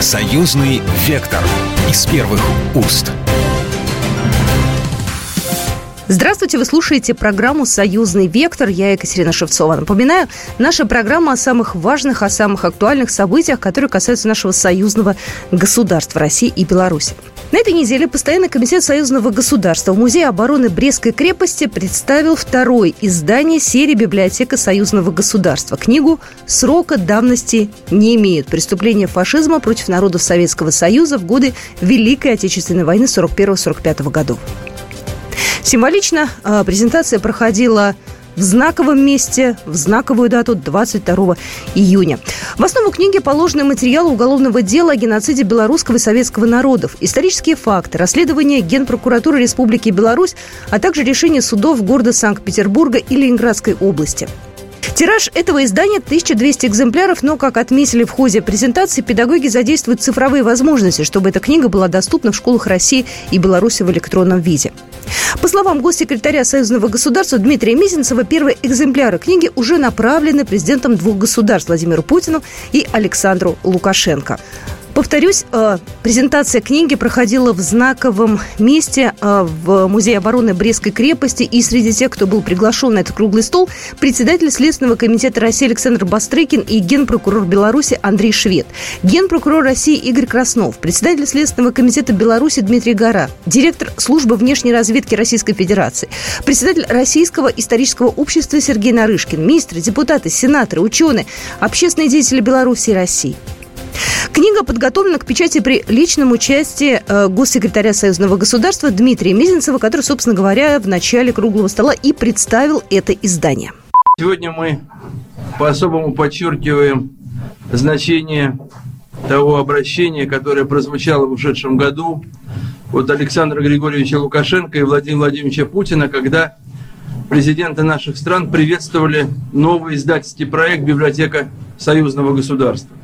Союзный вектор из первых уст. Здравствуйте, вы слушаете программу «Союзный вектор». Я Екатерина Шевцова. Напоминаю, наша программа о самых важных, о самых актуальных событиях, которые касаются нашего союзного государства России и Беларуси. На этой неделе Постоянный комитет союзного государства в Музее обороны Брестской крепости представил второе издание серии «Библиотека союзного государства». Книгу «Срока давности не имеют. Преступления фашизма против народов Советского Союза в годы Великой Отечественной войны 41-45 годов». Символично а, презентация проходила в знаковом месте, в знаковую дату 22 июня. В основу книги положены материалы уголовного дела о геноциде белорусского и советского народов, исторические факты, расследования Генпрокуратуры Республики Беларусь, а также решения судов города Санкт-Петербурга и Ленинградской области. Тираж этого издания 1200 экземпляров, но, как отметили в ходе презентации, педагоги задействуют цифровые возможности, чтобы эта книга была доступна в школах России и Беларуси в электронном виде. По словам госсекретаря Союзного государства Дмитрия Мизинцева, первые экземпляры книги уже направлены президентам двух государств Владимиру Путину и Александру Лукашенко. Повторюсь, э, презентация книги проходила в знаковом месте э, в Музее обороны Брестской крепости. И среди тех, кто был приглашен на этот круглый стол, председатель Следственного комитета России Александр Бастрыкин и генпрокурор Беларуси Андрей Швед, генпрокурор России Игорь Краснов, председатель Следственного комитета Беларуси Дмитрий Гора, директор службы внешней разведки Российской Федерации, председатель Российского исторического общества Сергей Нарышкин, министры, депутаты, сенаторы, ученые, общественные деятели Беларуси и России. Книга подготовлена к печати при личном участии э, госсекретаря Союзного государства Дмитрия Мизинцева, который, собственно говоря, в начале круглого стола и представил это издание. Сегодня мы по-особому подчеркиваем значение того обращения, которое прозвучало в ушедшем году от Александра Григорьевича Лукашенко и Владимира Владимировича Путина, когда президенты наших стран приветствовали новый издательский проект «Библиотека союзного государства».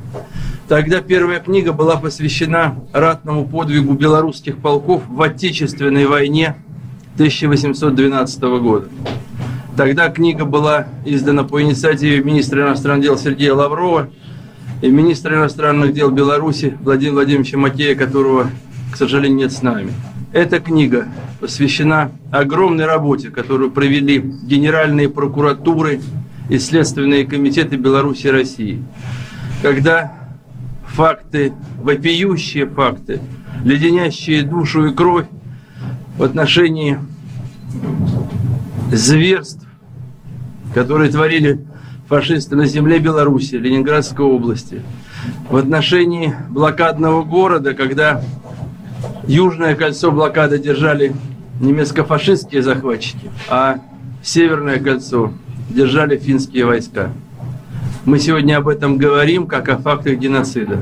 Тогда первая книга была посвящена ратному подвигу белорусских полков в Отечественной войне 1812 года. Тогда книга была издана по инициативе министра иностранных дел Сергея Лаврова и министра иностранных дел Беларуси Владимира Владимировича Макея, которого, к сожалению, нет с нами. Эта книга посвящена огромной работе, которую провели генеральные прокуратуры и следственные комитеты Беларуси и России. Когда факты, вопиющие факты, леденящие душу и кровь в отношении зверств, которые творили фашисты на земле Беларуси, Ленинградской области, в отношении блокадного города, когда южное кольцо блокады держали немецко-фашистские захватчики, а северное кольцо держали финские войска. Мы сегодня об этом говорим, как о фактах геноцида.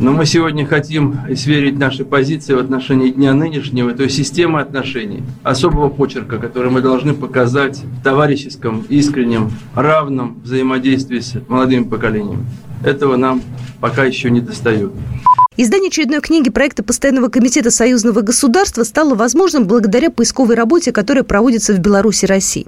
Но мы сегодня хотим сверить наши позиции в отношении дня нынешнего, то есть системы отношений, особого почерка, который мы должны показать в товарищеском, искреннем, равном взаимодействии с молодыми поколениями. Этого нам пока еще не достает. Издание очередной книги проекта Постоянного комитета союзного государства стало возможным благодаря поисковой работе, которая проводится в Беларуси и России.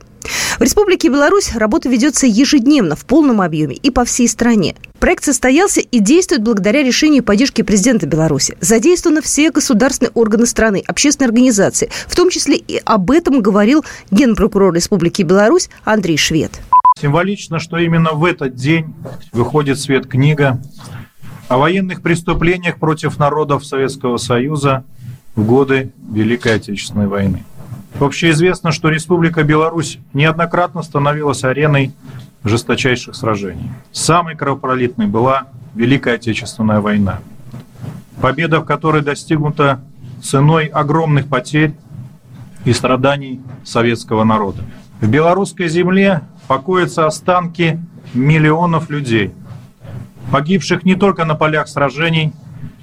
В Республике Беларусь работа ведется ежедневно, в полном объеме и по всей стране. Проект состоялся и действует благодаря решению и поддержке президента Беларуси. Задействованы все государственные органы страны, общественные организации. В том числе и об этом говорил генпрокурор Республики Беларусь Андрей Швед. Символично, что именно в этот день выходит свет книга о военных преступлениях против народов Советского Союза в годы Великой Отечественной войны. Общеизвестно, что Республика Беларусь неоднократно становилась ареной жесточайших сражений. Самой кровопролитной была Великая Отечественная война, победа в которой достигнута ценой огромных потерь и страданий советского народа. В белорусской земле покоятся останки миллионов людей – погибших не только на полях сражений,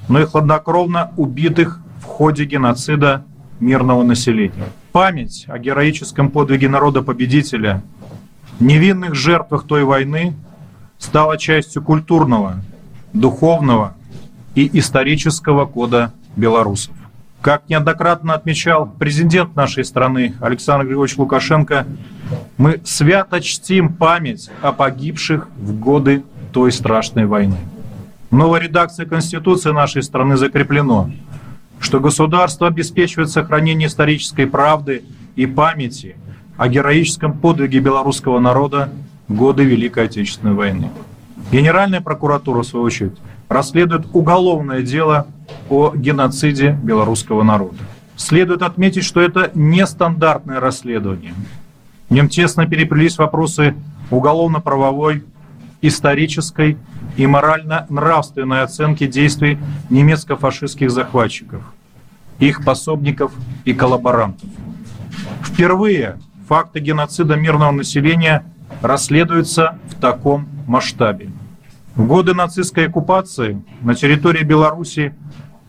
но и хладнокровно убитых в ходе геноцида мирного населения. Память о героическом подвиге народа-победителя, невинных жертвах той войны стала частью культурного, духовного и исторического кода белорусов. Как неоднократно отмечал президент нашей страны Александр Григорьевич Лукашенко, мы свято чтим память о погибших в годы той страшной войны. В новой редакции Конституции нашей страны закреплено, что государство обеспечивает сохранение исторической правды и памяти о героическом подвиге белорусского народа в годы Великой Отечественной войны. Генеральная прокуратура, в свою очередь, расследует уголовное дело о геноциде белорусского народа. Следует отметить, что это нестандартное расследование. В нем тесно переплелись вопросы уголовно-правовой, исторической и морально-нравственной оценки действий немецко-фашистских захватчиков, их пособников и коллаборантов. Впервые факты геноцида мирного населения расследуются в таком масштабе. В годы нацистской оккупации на территории Беларуси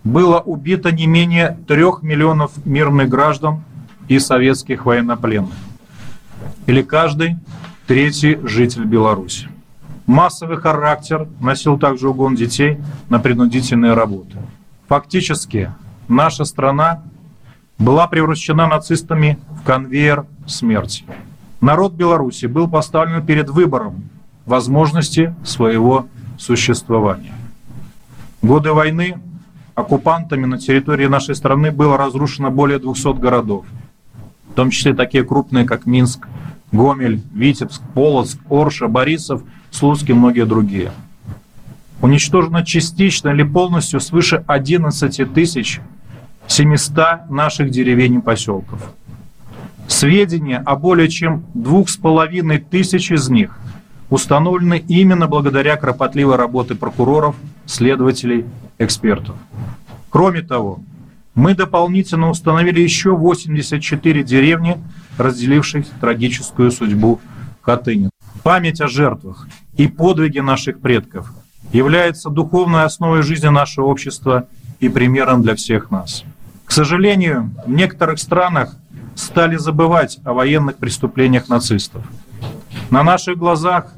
было убито не менее трех миллионов мирных граждан и советских военнопленных. Или каждый третий житель Беларуси. Массовый характер носил также угон детей на принудительные работы. Фактически, наша страна была превращена нацистами в конвейер смерти. Народ Беларуси был поставлен перед выбором возможности своего существования. Годы войны оккупантами на территории нашей страны было разрушено более 200 городов, в том числе такие крупные, как Минск, Гомель, Витебск, Полоцк, Орша, Борисов, Слуцк и многие другие. Уничтожено частично или полностью свыше 11 тысяч 700 наших деревень и поселков. Сведения о более чем двух с половиной тысяч из них установлены именно благодаря кропотливой работе прокуроров, следователей, экспертов. Кроме того, мы дополнительно установили еще 84 деревни, разделивших трагическую судьбу Хатынин. Память о жертвах и подвиги наших предков является духовной основой жизни нашего общества и примером для всех нас. К сожалению, в некоторых странах стали забывать о военных преступлениях нацистов. На наших глазах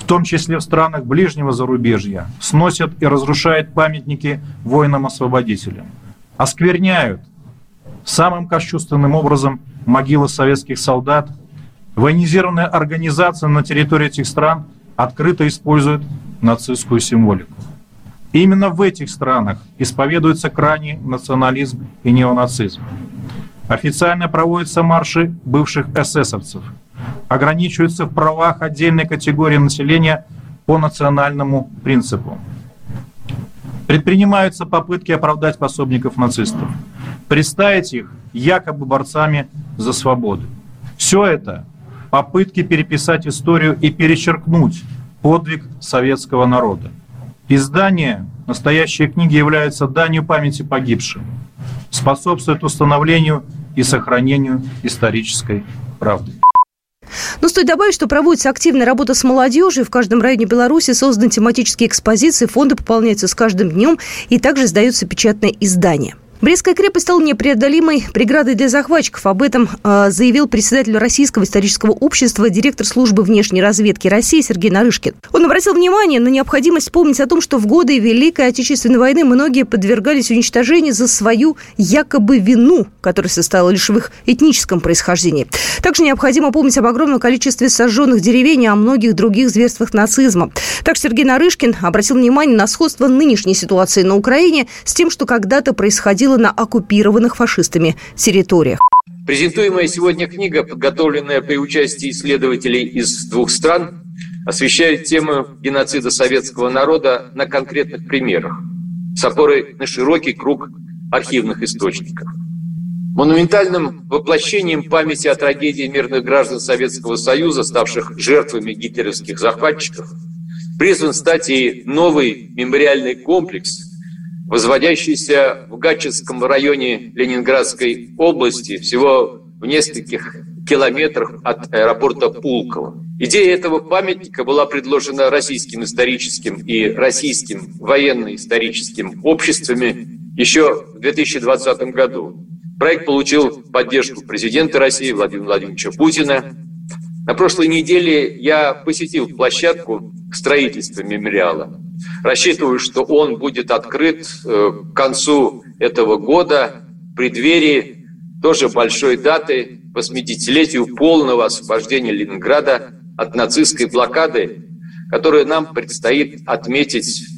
в том числе в странах ближнего зарубежья, сносят и разрушают памятники воинам-освободителям, оскверняют самым кощувственным образом могилы советских солдат, военизированная организация на территории этих стран открыто использует нацистскую символику. Именно в этих странах исповедуется крайний национализм и неонацизм. Официально проводятся марши бывших эсэсовцев – ограничиваются в правах отдельной категории населения по национальному принципу. Предпринимаются попытки оправдать пособников нацистов, представить их якобы борцами за свободу. Все это попытки переписать историю и перечеркнуть подвиг советского народа. Издание настоящей книги является данью памяти погибшим, способствует установлению и сохранению исторической правды. Но стоит добавить, что проводится активная работа с молодежью. В каждом районе Беларуси созданы тематические экспозиции, фонды пополняются с каждым днем и также издаются печатные издания. Брестская крепость стала непреодолимой преградой для захватчиков. Об этом э, заявил председатель Российского исторического общества, директор службы внешней разведки России Сергей Нарышкин. Он обратил внимание на необходимость помнить о том, что в годы Великой Отечественной войны многие подвергались уничтожению за свою якобы вину, которая состояла лишь в их этническом происхождении. Также необходимо помнить об огромном количестве сожженных деревень и о многих других зверствах нацизма. Также Сергей Нарышкин обратил внимание на сходство нынешней ситуации на Украине с тем, что когда-то происходило происходило на оккупированных фашистами территориях. Презентуемая сегодня книга, подготовленная при участии исследователей из двух стран, освещает тему геноцида советского народа на конкретных примерах с опорой на широкий круг архивных источников. Монументальным воплощением памяти о трагедии мирных граждан Советского Союза, ставших жертвами гитлеровских захватчиков, призван стать и новый мемориальный комплекс – возводящийся в Гатчинском районе Ленинградской области, всего в нескольких километрах от аэропорта Пулково. Идея этого памятника была предложена российским историческим и российским военно-историческим обществами еще в 2020 году. Проект получил поддержку президента России Владимира Владимировича Путина. На прошлой неделе я посетил площадку строительства мемориала. Рассчитываю, что он будет открыт э, к концу этого года, в преддверии тоже большой даты 80-летию полного освобождения Ленинграда от нацистской блокады, которую нам предстоит отметить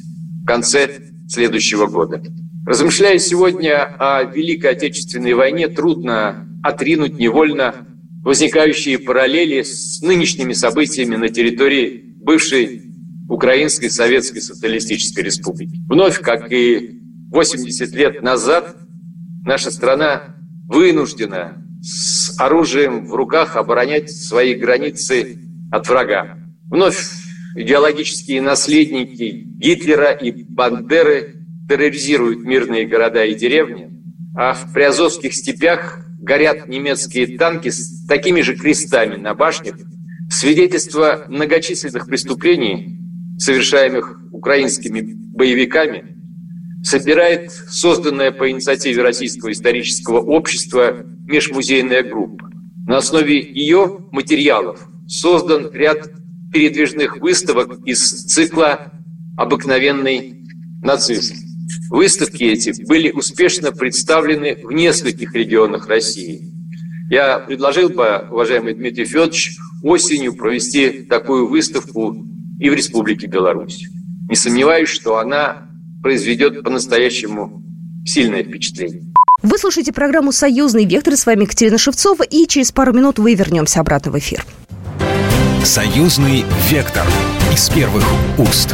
в конце следующего года. Размышляя сегодня о Великой Отечественной войне, трудно отринуть невольно возникающие параллели с нынешними событиями на территории бывшей Украинской Советской Социалистической Республики. Вновь, как и 80 лет назад, наша страна вынуждена с оружием в руках оборонять свои границы от врага. Вновь идеологические наследники Гитлера и Бандеры терроризируют мирные города и деревни, а в приазовских степях горят немецкие танки с такими же крестами на башнях, свидетельство многочисленных преступлений, совершаемых украинскими боевиками, собирает созданная по инициативе Российского исторического общества межмузейная группа. На основе ее материалов создан ряд передвижных выставок из цикла «Обыкновенный нацизм». Выставки эти были успешно представлены в нескольких регионах России. Я предложил бы, уважаемый Дмитрий Федорович, осенью провести такую выставку и в Республике Беларусь. Не сомневаюсь, что она произведет по-настоящему сильное впечатление. Вы слушаете программу «Союзный вектор». С вами Екатерина Шевцова. И через пару минут вы вернемся обратно в эфир. «Союзный вектор» из первых уст.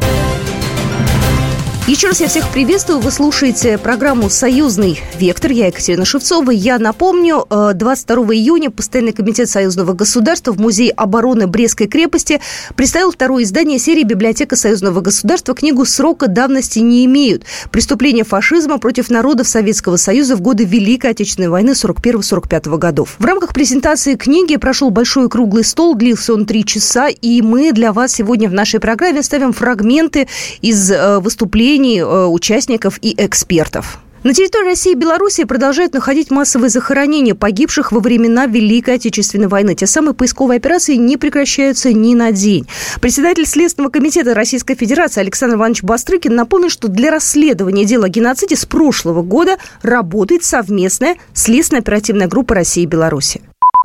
Еще раз я всех приветствую. Вы слушаете программу «Союзный вектор». Я Екатерина Шевцова. Я напомню, 22 э, июня Постоянный комитет Союзного государства в Музее обороны Брестской крепости представил второе издание серии «Библиотека Союзного государства». Книгу срока давности не имеют. Преступления фашизма против народов Советского Союза в годы Великой Отечественной войны 41-45 годов. В рамках презентации книги прошел большой круглый стол. Длился он три часа. И мы для вас сегодня в нашей программе ставим фрагменты из э, выступлений заявлений э, участников и экспертов. На территории России и Беларуси продолжают находить массовые захоронения погибших во времена Великой Отечественной войны. Те самые поисковые операции не прекращаются ни на день. Председатель Следственного комитета Российской Федерации Александр Иванович Бастрыкин напомнил, что для расследования дела о геноциде с прошлого года работает совместная следственно-оперативная группа России и Беларуси.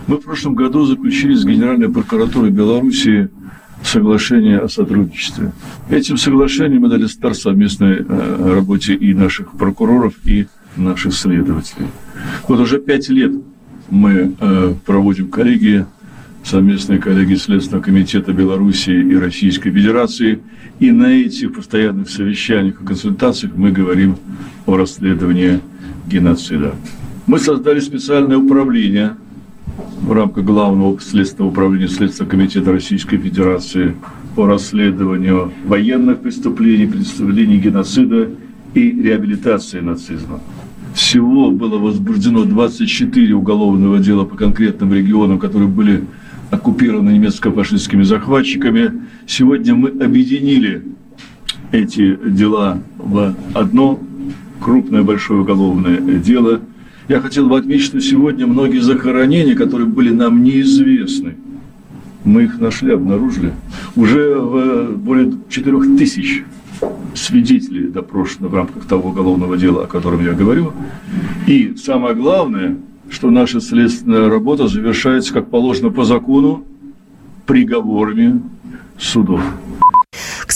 Мы в прошлом году заключили с Генеральной прокуратурой Беларуси соглашение о сотрудничестве. Этим соглашением мы дали старт совместной э, работе и наших прокуроров, и наших следователей. Вот уже пять лет мы э, проводим коллегии, совместные коллегии Следственного комитета Белоруссии и Российской Федерации. И на этих постоянных совещаниях и консультациях мы говорим о расследовании геноцида. Мы создали специальное управление в рамках Главного следственного управления Следственного комитета Российской Федерации по расследованию военных преступлений, преступлений геноцида и реабилитации нацизма. Всего было возбуждено 24 уголовного дела по конкретным регионам, которые были оккупированы немецко-фашистскими захватчиками. Сегодня мы объединили эти дела в одно крупное большое уголовное дело – я хотел бы отметить, что сегодня многие захоронения, которые были нам неизвестны, мы их нашли, обнаружили. Уже в более 4 тысяч свидетелей допрошено в рамках того уголовного дела, о котором я говорю. И самое главное, что наша следственная работа завершается, как положено по закону, приговорами судов.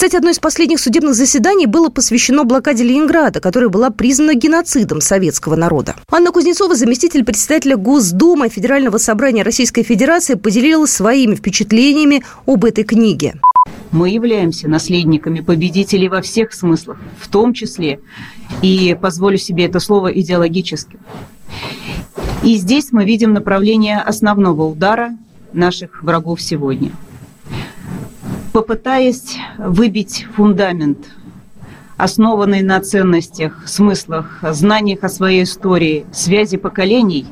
Кстати, одно из последних судебных заседаний было посвящено блокаде Ленинграда, которая была признана геноцидом советского народа. Анна Кузнецова, заместитель председателя Госдумы Федерального собрания Российской Федерации, поделилась своими впечатлениями об этой книге. Мы являемся наследниками победителей во всех смыслах, в том числе, и позволю себе это слово, идеологически. И здесь мы видим направление основного удара наших врагов сегодня – попытаясь выбить фундамент, основанный на ценностях, смыслах, знаниях о своей истории, связи поколений,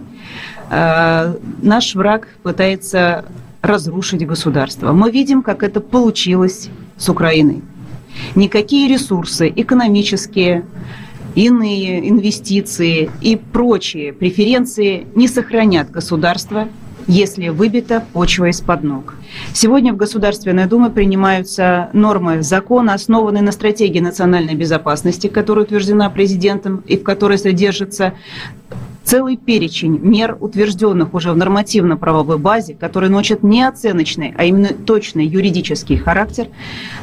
э, наш враг пытается разрушить государство. Мы видим, как это получилось с Украиной. Никакие ресурсы экономические, иные инвестиции и прочие преференции не сохранят государство если выбита почва из-под ног. Сегодня в Государственной Думе принимаются нормы закона, основанные на стратегии национальной безопасности, которая утверждена президентом и в которой содержится целый перечень мер, утвержденных уже в нормативно-правовой базе, которые носят не оценочный, а именно точный юридический характер,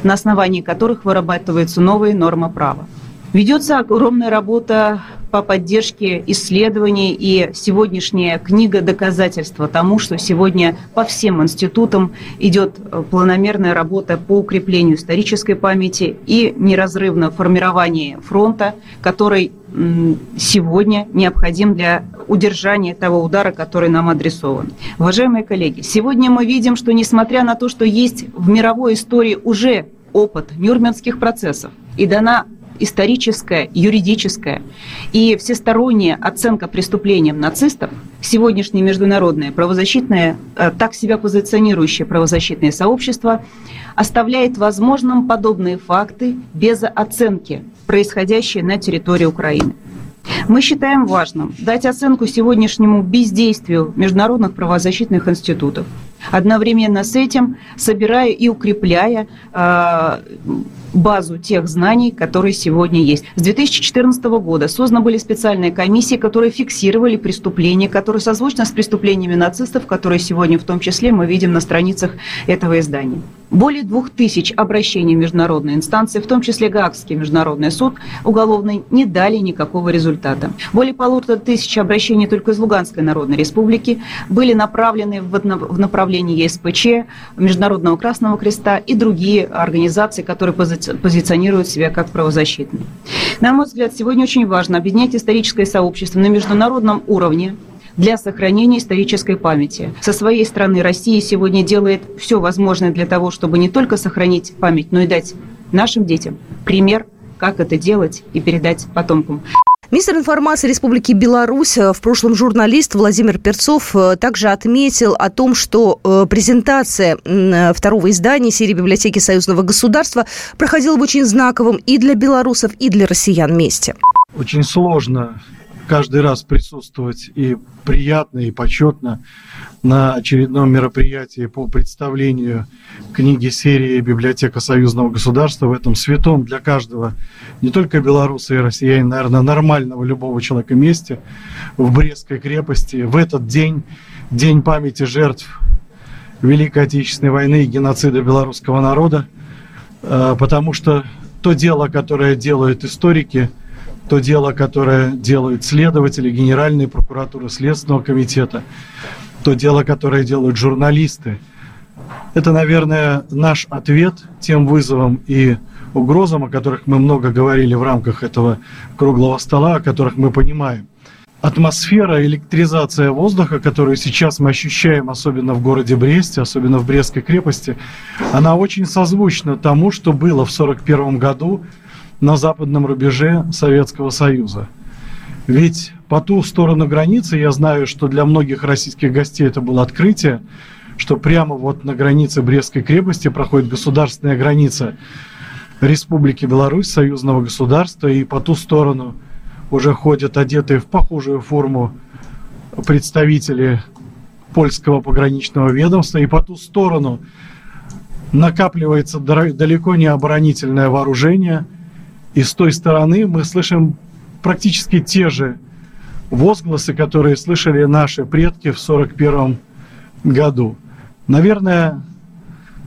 на основании которых вырабатываются новые нормы права. Ведется огромная работа по поддержке исследований, и сегодняшняя книга доказательства тому, что сегодня по всем институтам идет э, планомерная работа по укреплению исторической памяти и неразрывно формирование фронта, который сегодня необходим для удержания того удара, который нам адресован. Уважаемые коллеги, сегодня мы видим, что несмотря на то, что есть в мировой истории уже опыт нюрнбергских процессов и дана историческая, юридическая и всесторонняя оценка преступлениям нацистов, сегодняшнее международное правозащитное, э, так себя позиционирующее правозащитное сообщество оставляет возможным подобные факты без оценки, происходящие на территории Украины. Мы считаем важным дать оценку сегодняшнему бездействию международных правозащитных институтов, одновременно с этим собирая и укрепляя э, базу тех знаний, которые сегодня есть. С 2014 года созданы были специальные комиссии, которые фиксировали преступления, которые созвучны с преступлениями нацистов, которые сегодня в том числе мы видим на страницах этого издания. Более двух тысяч обращений в международные инстанции, в том числе Гаагский международный суд уголовный, не дали никакого результата. Более полутора тысяч обращений только из Луганской Народной Республики были направлены в направлении ЕСПЧ, Международного Красного Креста и другие организации, которые позиционируют себя как правозащитные. На мой взгляд, сегодня очень важно объединять историческое сообщество на международном уровне, для сохранения исторической памяти. Со своей стороны Россия сегодня делает все возможное для того, чтобы не только сохранить память, но и дать нашим детям пример, как это делать и передать потомкам. Министр информации Республики Беларусь, э, в прошлом журналист Владимир Перцов э, также отметил о том, что э, презентация второго издания серии библиотеки Союзного государства проходила в очень знаковом и для белорусов, и для россиян месте. Очень сложно каждый раз присутствовать и приятно, и почетно на очередном мероприятии по представлению книги серии «Библиотека союзного государства» в этом святом для каждого, не только белоруса и россиянина, наверное, нормального любого человека месте в Брестской крепости. В этот день, день памяти жертв Великой Отечественной войны и геноцида белорусского народа, э, потому что то дело, которое делают историки – то дело, которое делают следователи, Генеральной прокуратуры, Следственного комитета, то дело, которое делают журналисты. Это, наверное, наш ответ тем вызовам и угрозам, о которых мы много говорили в рамках этого круглого стола, о которых мы понимаем. Атмосфера, электризация воздуха, которую сейчас мы ощущаем, особенно в городе Бресте, особенно в Брестской крепости, она очень созвучна тому, что было в 1941 году на западном рубеже Советского Союза. Ведь по ту сторону границы, я знаю, что для многих российских гостей это было открытие, что прямо вот на границе Брестской крепости проходит государственная граница Республики Беларусь, союзного государства, и по ту сторону уже ходят одетые в похожую форму представители польского пограничного ведомства, и по ту сторону накапливается далеко не оборонительное вооружение – и с той стороны мы слышим практически те же возгласы, которые слышали наши предки в 1941 году. Наверное,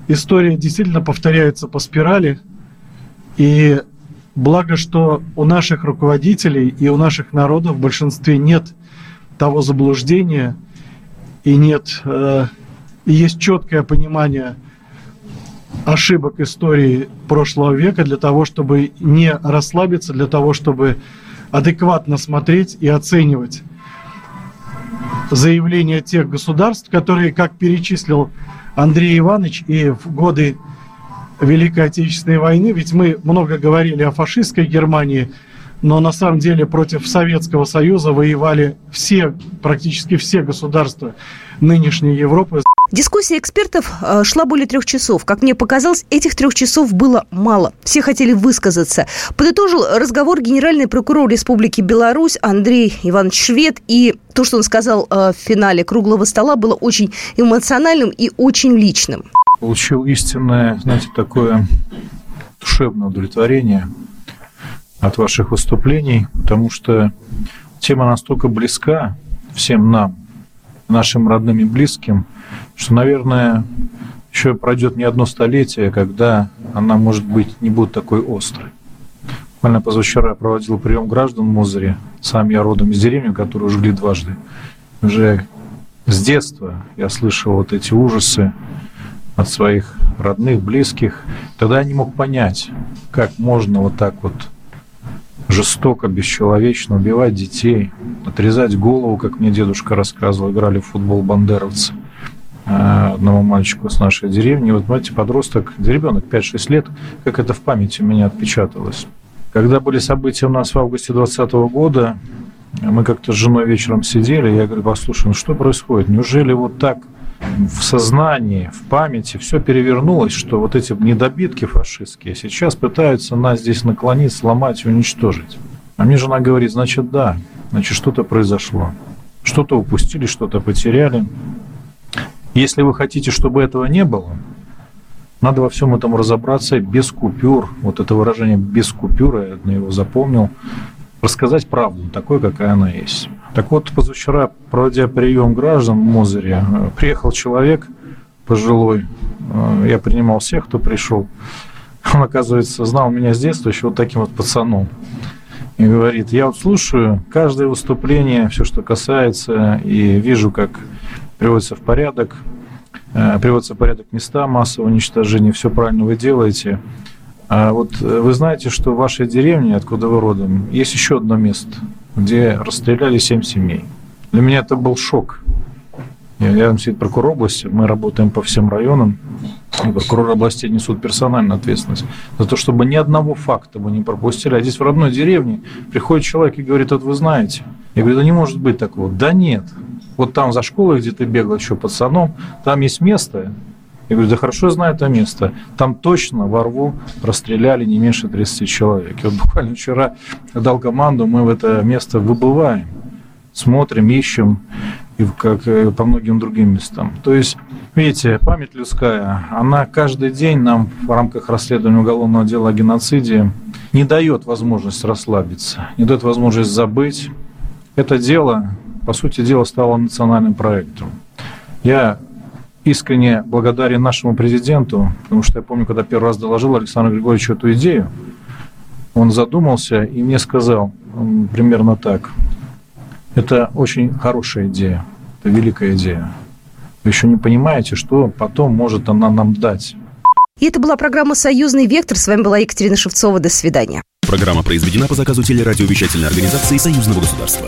история действительно повторяется по спирали. И благо, что у наших руководителей и у наших народов в большинстве нет того заблуждения и нет э, и есть четкое понимание – ошибок истории прошлого века для того, чтобы не расслабиться, для того, чтобы адекватно смотреть и оценивать заявления тех государств, которые, как перечислил Андрей Иванович, и в годы Великой Отечественной войны, ведь мы много говорили о фашистской Германии, но на самом деле против Советского Союза воевали все, практически все государства нынешней Европы. Дискуссия экспертов э, шла более трех часов. Как мне показалось, этих трех часов было мало. Все хотели высказаться. Подытожил разговор генеральный прокурор Республики Беларусь Андрей Иванович Швед. И то, что он сказал э, в финале круглого стола, было очень эмоциональным и очень личным. Получил истинное, знаете, такое душевное удовлетворение от ваших выступлений, потому что тема настолько близка всем нам, нашим родным и близким, что, наверное, еще пройдет не одно столетие, когда она, может быть, не будет такой острой. Буквально позавчера я проводил прием граждан в Мозыре. Сам я родом из деревни, которую жгли дважды. Уже с детства я слышал вот эти ужасы от своих родных, близких. Тогда я не мог понять, как можно вот так вот жестоко, бесчеловечно убивать детей, отрезать голову, как мне дедушка рассказывал, играли в футбол бандеровцы одному мальчику с нашей деревни. Вот, знаете, подросток, ребенок 5-6 лет, как это в памяти у меня отпечаталось. Когда были события у нас в августе 2020 года, мы как-то с женой вечером сидели, я говорю, послушай, ну что происходит? Неужели вот так в сознании, в памяти все перевернулось, что вот эти недобитки фашистские сейчас пытаются нас здесь наклонить, сломать уничтожить. А мне жена говорит, значит, да, значит, что-то произошло. Что-то упустили, что-то потеряли. Если вы хотите, чтобы этого не было, надо во всем этом разобраться без купюр. Вот это выражение «без купюр», я его запомнил. Рассказать правду, такой, какая она есть. Так вот, позавчера, проводя прием граждан в Мозыре, приехал человек пожилой. Я принимал всех, кто пришел. Он, оказывается, знал меня с детства еще вот таким вот пацаном. И говорит, я вот слушаю каждое выступление, все, что касается, и вижу, как приводится в порядок, э, приводится в порядок места массового уничтожения, все правильно вы делаете. А вот э, вы знаете, что в вашей деревне, откуда вы родом, есть еще одно место – где расстреляли семь семей. Для меня это был шок. Я рядом сидит прокурор области, мы работаем по всем районам, и прокуроры области несут персональную ответственность за то, чтобы ни одного факта мы не пропустили. А здесь в родной деревне приходит человек и говорит, вот вы знаете. Я говорю, да не может быть такого. Да нет. Вот там за школой, где ты бегал еще пацаном, там есть место, я говорю, да хорошо знаю это место. Там точно во рву расстреляли не меньше 30 человек. И вот буквально вчера дал команду, мы в это место выбываем, смотрим, ищем, и как по многим другим местам. То есть, видите, память людская, она каждый день нам в рамках расследования уголовного дела о геноциде не дает возможность расслабиться, не дает возможность забыть. Это дело, по сути дела, стало национальным проектом. Я искренне благодарен нашему президенту, потому что я помню, когда первый раз доложил Александру Григорьевичу эту идею, он задумался и мне сказал примерно так. Это очень хорошая идея, это великая идея. Вы еще не понимаете, что потом может она нам дать. И это была программа «Союзный вектор». С вами была Екатерина Шевцова. До свидания. Программа произведена по заказу телерадиовещательной организации Союзного государства.